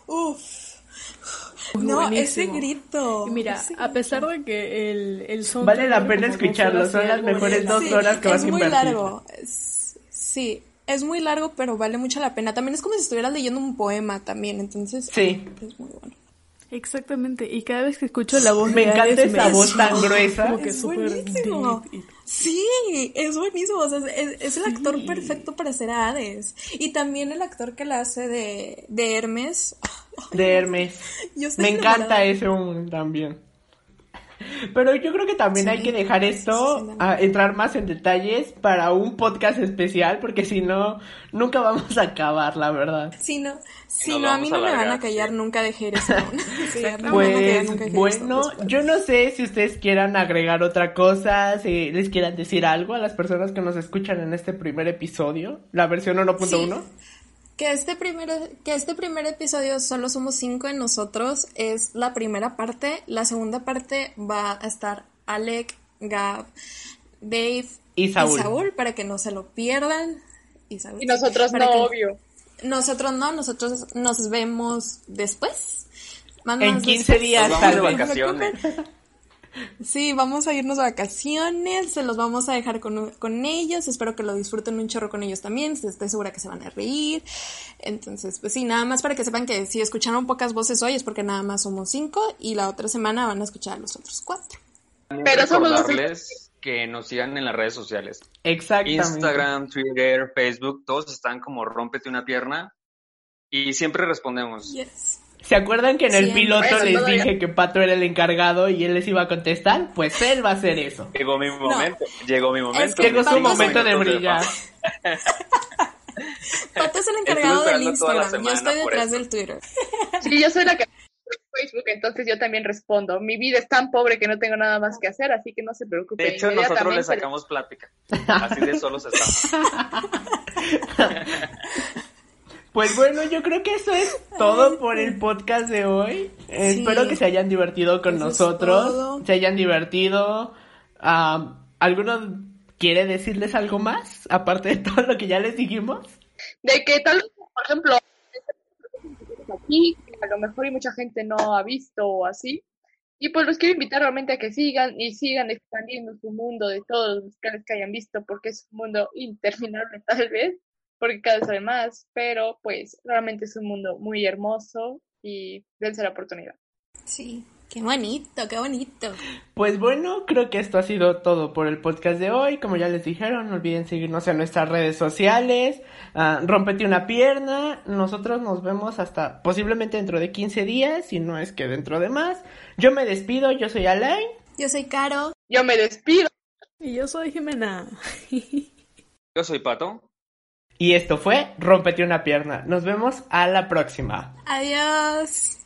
uff. Muy No, buenísimo. ese grito. Y mira, ese a pesar de que el, el soundtrack Vale la pena escucharlo, son las mejores dos Sí, horas que vas es a muy invertir. largo. Es- sí, es muy largo, pero vale mucho la pena. También es como si estuvieras leyendo un poema también, entonces Sí. es muy bueno. Exactamente, y cada vez que escucho la voz Me encanta esa me- voz tan [laughs] gruesa. Como que Es buenísimo. deep Sí, es buenísimo. O sea, es, es el actor perfecto para ser a Hades. Y también el actor que la hace de, de Hermes. De Hermes. Yo Me encanta ese un también. Pero yo creo que también Sí, hay que dejar esto sí, a entrar más en detalles para un podcast especial, porque si no, nunca vamos a acabar, la verdad. Si no, si no, a mí a no me van a callar nunca de Hadestown. [laughs] Sí, a mí no me van a callar Pues nunca bueno, yo no sé si ustedes quieran agregar otra cosa, si les quieran decir algo a las personas que nos escuchan en este primer episodio, la versión 1.1. Que este primer, que este primer episodio solo somos cinco en nosotros es la primera parte. La segunda parte va a estar Alec, Gab, Dave Y Saúl. para que no se lo pierdan. Y, Saúl, Y nosotros no, que- obvio. Nosotros no, nosotros nos vemos después. Más En más 15 después. días, Nos tal vamos de vacaciones. [laughs] Sí, vamos a irnos de vacaciones, se los vamos a dejar con, con ellos, espero que lo disfruten un chorro con ellos también, estoy segura que se van a reír. Entonces, pues sí, nada más para que sepan que si escucharon pocas voces hoy es porque nada más somos cinco y la otra semana van a escuchar a los otros cuatro. Pero somos los- que nos sigan en las redes sociales. Exactamente. Instagram, Twitter, Facebook, todos están como rómpete una pierna y siempre respondemos. Yes. ¿Se acuerdan que en el piloto les todavía. dije que Pato era el encargado y él les iba a contestar? Pues él va a hacer eso. Llegó mi momento, llegó mi momento. que Llegó su momento de brillar. Pato [laughs] es el encargado del Instagram. Yo estoy detrás del Twitter. Sí, yo soy la que Facebook, entonces yo también respondo. Mi vida es tan pobre que no tengo nada más que hacer, así que no se preocupen. De hecho, nosotros le sacamos plática. Así de solos estamos. [laughs] [laughs] Pues [laughs] bueno, yo creo que eso es todo por el podcast de hoy. Sí. Espero que se hayan divertido con Eso nosotros. Se hayan divertido. Ah, ¿Alguno quiere decirles algo más? Aparte de todo lo que ya les dijimos. De que tal vez, por ejemplo, aquí, a lo mejor y mucha gente no ha visto o así. Y pues los quiero invitar realmente a que sigan y sigan expandiendo su mundo de todos los musicales que hayan visto, porque es un mundo interminable [laughs] tal vez, porque cada vez hay más, pero pues realmente es un mundo muy hermoso y dense la oportunidad. Sí. Qué bonito, qué bonito. Pues bueno, creo que esto ha sido todo por el podcast de hoy. Como ya les dijeron, no olviden seguirnos en nuestras redes sociales. Ah, rómpete una pierna. Nosotros nos vemos hasta posiblemente dentro de 15 días, si no es que dentro de más. Yo me despido, yo soy Alain. Yo soy Caro. Yo me despido. Y yo soy Jimena. Yo soy Pato. Y esto fue Rómpete una pierna. Nos vemos a la próxima. Adiós.